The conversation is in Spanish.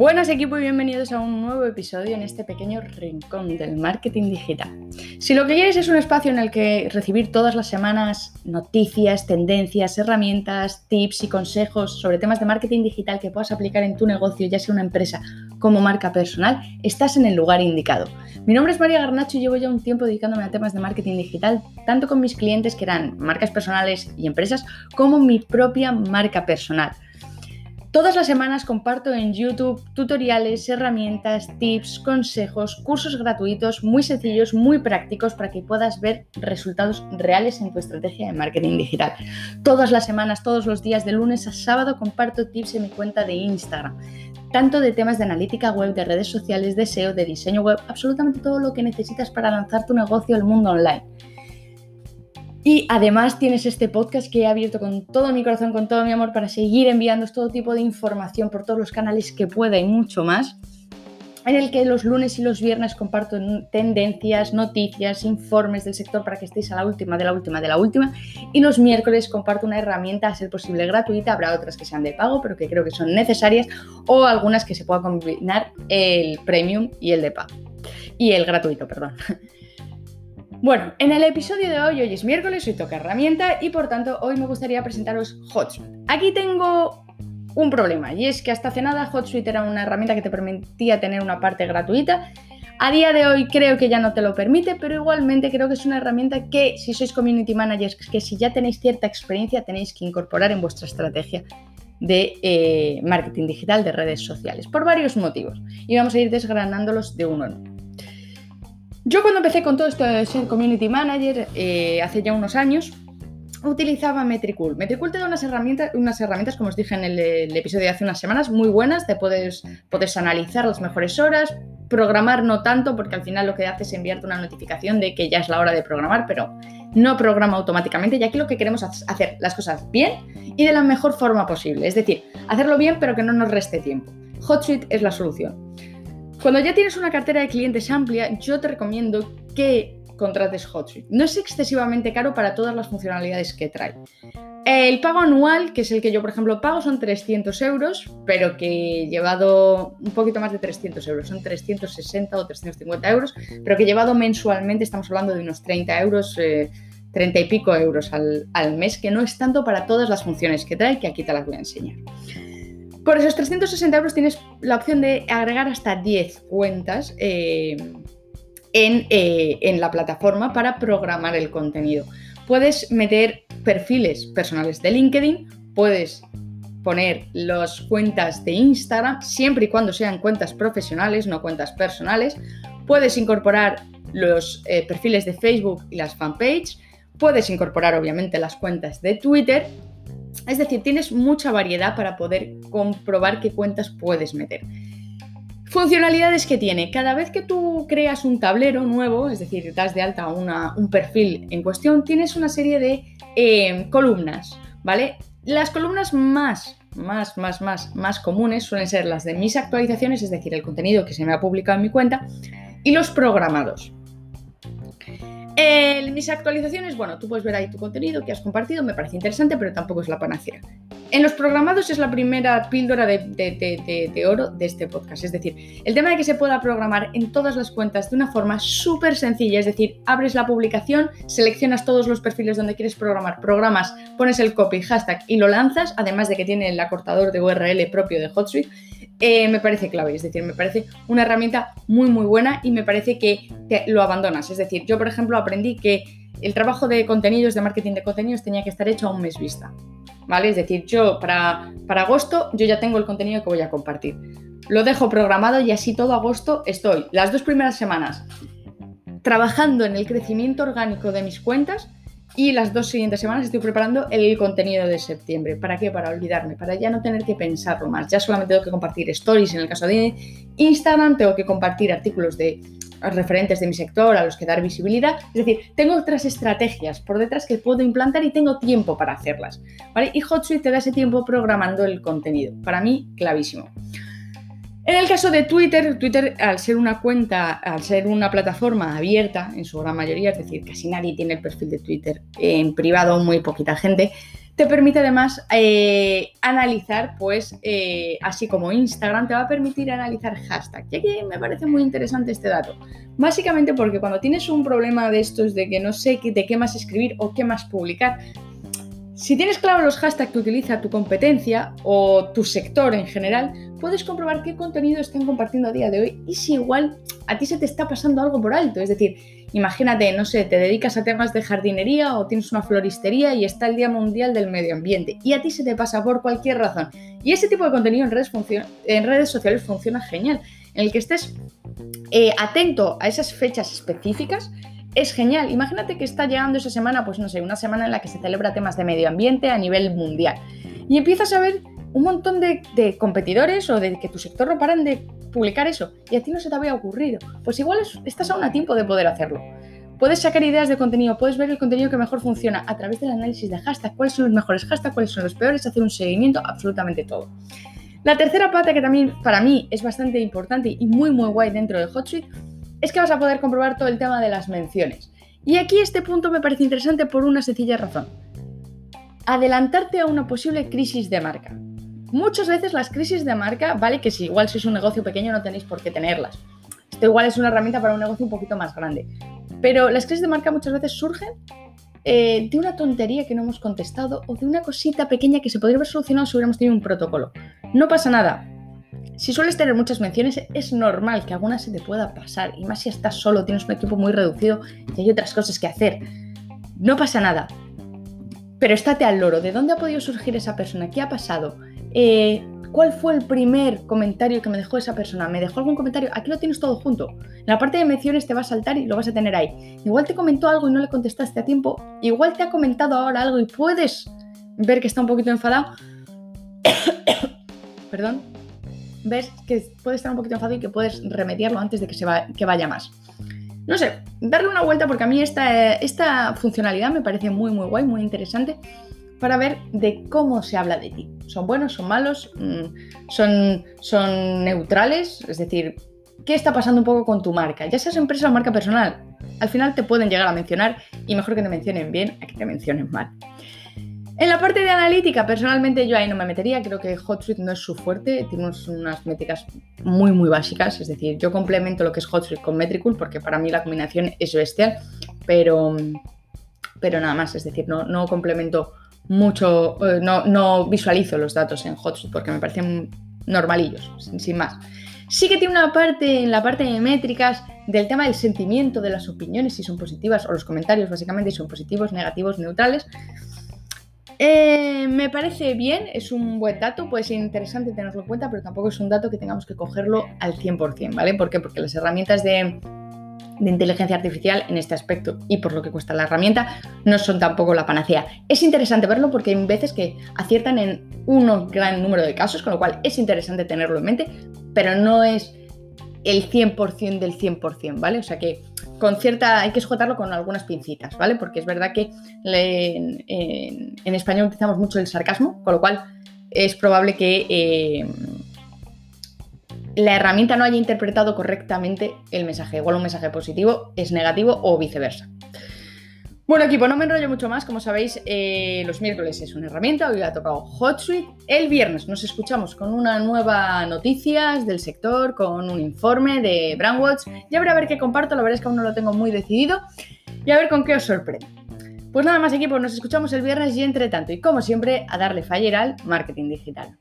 Buenas equipo y bienvenidos a un nuevo episodio en este pequeño rincón del marketing digital. Si lo que quieres es un espacio en el que recibir todas las semanas noticias, tendencias, herramientas, tips y consejos sobre temas de marketing digital que puedas aplicar en tu negocio, ya sea una empresa como marca personal, estás en el lugar indicado. Mi nombre es María Garnacho y llevo ya un tiempo dedicándome a temas de marketing digital, tanto con mis clientes que eran marcas personales y empresas, como mi propia marca personal. Todas las semanas comparto en YouTube tutoriales, herramientas, tips, consejos, cursos gratuitos muy sencillos, muy prácticos para que puedas ver resultados reales en tu estrategia de marketing digital. Todas las semanas, todos los días, de lunes a sábado, comparto tips en mi cuenta de Instagram. Tanto de temas de analítica web, de redes sociales, de SEO, de diseño web, absolutamente todo lo que necesitas para lanzar tu negocio al mundo online. Y además tienes este podcast que he abierto con todo mi corazón, con todo mi amor, para seguir enviando todo tipo de información por todos los canales que pueda y mucho más, en el que los lunes y los viernes comparto tendencias, noticias, informes del sector para que estéis a la última, de la última, de la última, y los miércoles comparto una herramienta a ser posible gratuita, habrá otras que sean de pago, pero que creo que son necesarias, o algunas que se pueda combinar el premium y el de pago, y el gratuito, perdón. Bueno, en el episodio de hoy, hoy es miércoles, hoy toca herramienta y por tanto hoy me gustaría presentaros HotSuite. Aquí tengo un problema y es que hasta hace nada HotSuite era una herramienta que te permitía tener una parte gratuita. A día de hoy creo que ya no te lo permite, pero igualmente creo que es una herramienta que si sois community managers, que si ya tenéis cierta experiencia tenéis que incorporar en vuestra estrategia de eh, marketing digital de redes sociales, por varios motivos. Y vamos a ir desgranándolos de uno en uno. Yo cuando empecé con todo esto de ser community manager, eh, hace ya unos años, utilizaba Metricool. Metricool te da unas herramientas, unas herramientas, como os dije en el, episodio de hace unas semanas, muy buenas. Te puedes, puedes analizar las mejores horas, programar no tanto, porque al final lo que hace es enviarte una notificación de que ya es la hora de programar, pero no programa automáticamente, y aquí lo que queremos es hacer las cosas bien y de la mejor forma posible. Es decir, hacerlo bien, pero que no nos reste tiempo. HotSuite es la solución. Cuando ya tienes una cartera de clientes amplia, yo te recomiendo que contrates HotSuite. No es excesivamente caro para todas las funcionalidades que trae. El pago anual, que es el que yo, por ejemplo, pago, son 300 euros, pero que llevado un poquito más de 300 euros, son 360 o 350 euros, pero que llevado mensualmente estamos hablando de unos 30 euros, 30 eh, y pico euros al, al mes, que no es tanto para todas las funciones que trae, que aquí te las voy a enseñar. Por esos 360 euros tienes la opción de agregar hasta 10 cuentas eh, eh, en, la plataforma para programar el contenido. Puedes meter perfiles personales de LinkedIn, puedes poner las cuentas de Instagram, siempre y cuando sean cuentas profesionales, no cuentas personales. Puedes incorporar los eh, perfiles de Facebook y las fanpages. Puedes incorporar obviamente las cuentas de Twitter es decir, tienes mucha variedad para poder comprobar qué cuentas puedes meter. Funcionalidades que tiene. Cada vez que tú creas un tablero nuevo, es decir, das de alta un perfil en cuestión, tienes una serie de eh, columnas, ¿vale? Las columnas más, más, más, más, más comunes suelen ser las de mis actualizaciones, es decir, el contenido que se me ha publicado en mi cuenta, y los programados mis actualizaciones, bueno, tú puedes ver ahí tu contenido que has compartido, me parece interesante, pero tampoco es la panacea. En los programados es la primera píldora de, oro de este podcast. Es decir, el tema de que se pueda programar en todas las cuentas de una forma súper sencilla. Es decir, abres la publicación, seleccionas todos los perfiles donde quieres programar, programas, pones el copy, hashtag y lo lanzas, además de que tiene el acortador de URL propio de HotSuite. Eh, me parece clave, es decir, me parece una herramienta muy muy buena y me parece que lo abandonas. Es decir, yo por ejemplo aprendí que el trabajo de contenidos, de marketing de contenidos tenía que estar hecho a un mes vista. ¿Vale? Es decir, yo para, para agosto yo ya tengo el contenido que voy a compartir. Lo dejo programado y así todo agosto estoy las dos primeras semanas trabajando en el crecimiento orgánico de mis cuentas y las dos siguientes semanas estoy preparando el contenido de septiembre. ¿Para qué? Para olvidarme, para ya no tener que pensarlo más. Ya solamente tengo que compartir stories en el caso de Instagram, tengo que compartir artículos de referentes de mi sector a los que dar visibilidad. Es decir, tengo otras estrategias por detrás que puedo implantar y tengo tiempo para hacerlas. Y HotSuite te da ese tiempo programando el contenido. Para mí, clavísimo. En el caso de Twitter, Twitter al ser una cuenta, al ser una plataforma abierta en su gran mayoría, es decir, casi nadie tiene el perfil de Twitter en privado, muy poquita gente, te permite además eh, analizar, pues, eh, así como Instagram te va a permitir analizar hashtags. Y aquí me parece muy interesante este dato. Básicamente porque cuando tienes un problema de estos de que no sé de qué más escribir o qué más publicar, si tienes claro los hashtags que utiliza tu competencia o tu sector en general, puedes comprobar qué contenido están compartiendo a día de hoy y si igual a ti se te está pasando algo por alto. Es decir, imagínate, no sé, te dedicas a temas de jardinería o tienes una floristería y está el Día Mundial del Medio Ambiente y a ti se te pasa por cualquier razón. Y ese tipo de contenido en redes, sociales funciona genial, en el que estés eh, atento a esas fechas específicas es genial. Imagínate que está llegando esa semana, pues no sé, una semana en la que se celebra temas de medio ambiente a nivel mundial. Y empiezas a ver un montón de, competidores o de que tu sector no paran de publicar eso y a ti no se te había ocurrido. Pues igual estás aún a tiempo de poder hacerlo. Puedes sacar ideas de contenido, puedes ver el contenido que mejor funciona a través del análisis de hashtag, cuáles son los mejores hashtags, cuáles son los peores, hacer un seguimiento, absolutamente todo. La tercera pata que también para mí es bastante importante y muy muy guay dentro de HotSuite es que vas a poder comprobar todo el tema de las menciones. Y aquí este punto me parece interesante por una sencilla razón. Adelantarte a una posible crisis de marca. Muchas veces las crisis de marca, vale que si igual sois un negocio pequeño no tenéis por qué tenerlas. Esto igual es una herramienta para un negocio un poquito más grande. Pero las crisis de marca muchas veces surgen eh, de una tontería que no hemos contestado o de una cosita pequeña que se podría haber solucionado si hubiéramos tenido un protocolo. No pasa nada, si sueles tener muchas menciones, es normal que alguna se te pueda pasar, y más si estás solo, tienes un equipo muy reducido y hay otras cosas que hacer. No pasa nada. Pero estate al loro. ¿De dónde ha podido surgir esa persona? ¿Qué ha pasado? Eh, ¿Cuál fue el primer comentario que me dejó esa persona? ¿Me dejó algún comentario? Aquí lo tienes todo junto. En la parte de menciones te va a saltar y lo vas a tener ahí. Igual te comentó algo y no le contestaste a tiempo. Igual te ha comentado ahora algo y puedes ver que está un poquito enfadado. Perdón ves que puede estar un poquito enfadado y que puedes remediarlo antes de que, se vaya más. No sé, darle una vuelta porque a mí esta, esta funcionalidad me parece muy, muy guay, muy interesante para ver de cómo se habla de ti. ¿Son buenos? ¿Son malos? Mm, ¿Son, son neutrales? Es decir, ¿qué está pasando un poco con tu marca? Ya seas empresa o marca personal, al final te pueden llegar a mencionar y mejor que te mencionen bien a que te mencionen mal. En la parte de analítica, personalmente yo ahí no me metería, creo que HotSuite no es su fuerte, tiene unas métricas muy muy básicas, es decir, yo complemento lo que es HotSuite con Metricool porque para mí la combinación es bestial, pero, pero nada más, es decir, no, no complemento mucho, eh, no, no visualizo los datos en HotSuite porque me parecen normalillos, sin más. Sí que tiene una parte en la parte de métricas del tema del sentimiento de las opiniones, si son positivas, o los comentarios básicamente, si son positivos, negativos, neutrales. Eh, me parece bien, es un buen dato, puede ser interesante tenerlo en cuenta, pero tampoco es un dato que tengamos que cogerlo al 100%, ¿vale? ¿Por qué? Porque las herramientas de, inteligencia artificial en este aspecto y por lo que cuesta la herramienta no son tampoco la panacea. Es interesante verlo porque hay veces que aciertan en un gran número de casos, con lo cual es interesante tenerlo en mente, pero no es el 100% del 100%, ¿vale? O sea que con cierta, hay que sujetarlo con algunas pincitas, ¿vale? Porque es verdad que en, español utilizamos mucho el sarcasmo, con lo cual es probable que eh, la herramienta no haya interpretado correctamente el mensaje. Igual un mensaje positivo es negativo o viceversa. Bueno equipo, no me enrollo mucho más, como sabéis eh, los miércoles es una herramienta, hoy ha tocado HotSuite, el viernes nos escuchamos con una nueva noticias del sector, con un informe de Brandwatch, y a ver a ver qué comparto, la verdad es que aún no lo tengo muy decidido, y a ver con qué os sorprende. Pues nada más equipo, nos escuchamos el viernes y entre tanto, y como siempre, a darle faller al marketing digital.